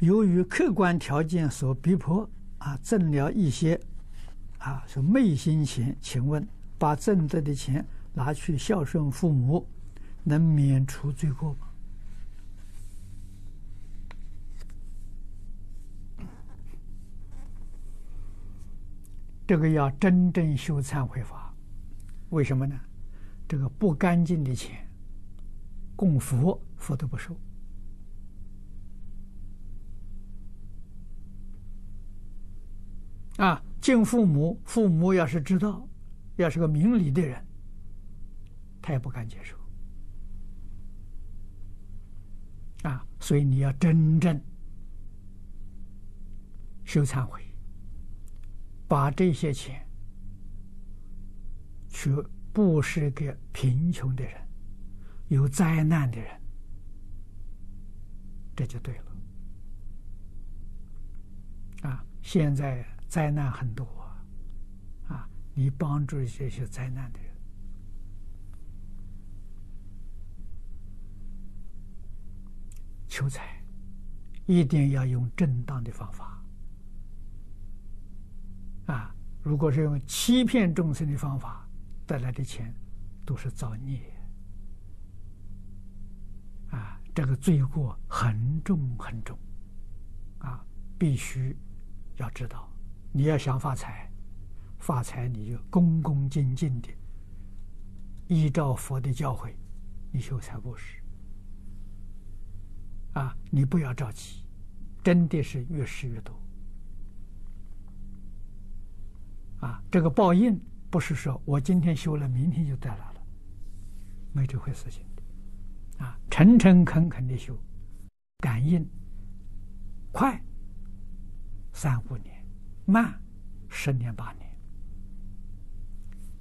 由于客观条件所逼迫，啊，挣了一些，啊，是昧心钱，请问把挣得的钱拿去孝顺父母，能免除罪过吗？这个要真正修忏悔法，为什么呢？这个不干净的钱，供佛，佛都不收。啊，敬父母，父母要是知道，要是个明理的人，他也不敢接受。啊，所以你要真正修忏悔。把这些钱去布施给贫穷的人、有灾难的人，这就对了。啊，现在灾难很多啊，你帮助这些灾难的人，求财一定要用正当的方法。啊！如果是用欺骗众生的方法得来的钱，都是造孽。啊，这个罪过很重很重。啊，必须要知道，你要想发财，发财你就恭恭敬敬的依照佛的教诲，你修财布施。啊，你不要着急，真的是越施越多。啊，这个报应不是说我今天修了，明天就带来了，没这回事情的。啊，诚诚恳恳的修，感应快三五年，慢十年八年，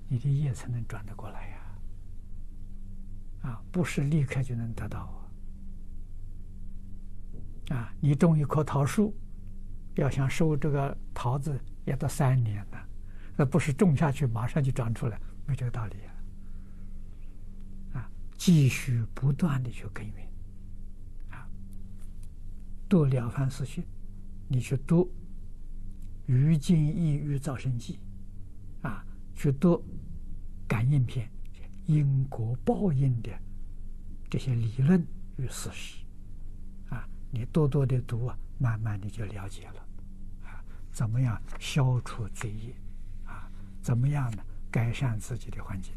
你的业才能转得过来呀。啊，不是立刻就能得到啊。啊，你种一棵桃树，要想收这个桃子，也得三年呢。那不是种下去马上就长出来，没这个道理啊！啊，继续不断的去耕耘，啊，读《了凡四训》，你去读《于尽意欲造生记》，啊，去读《感应篇》，因果报应的这些理论与事实，啊，你多多的读啊，慢慢的就了解了，啊，怎么样消除罪业？啊怎么样呢？改善自己的环境。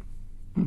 嗯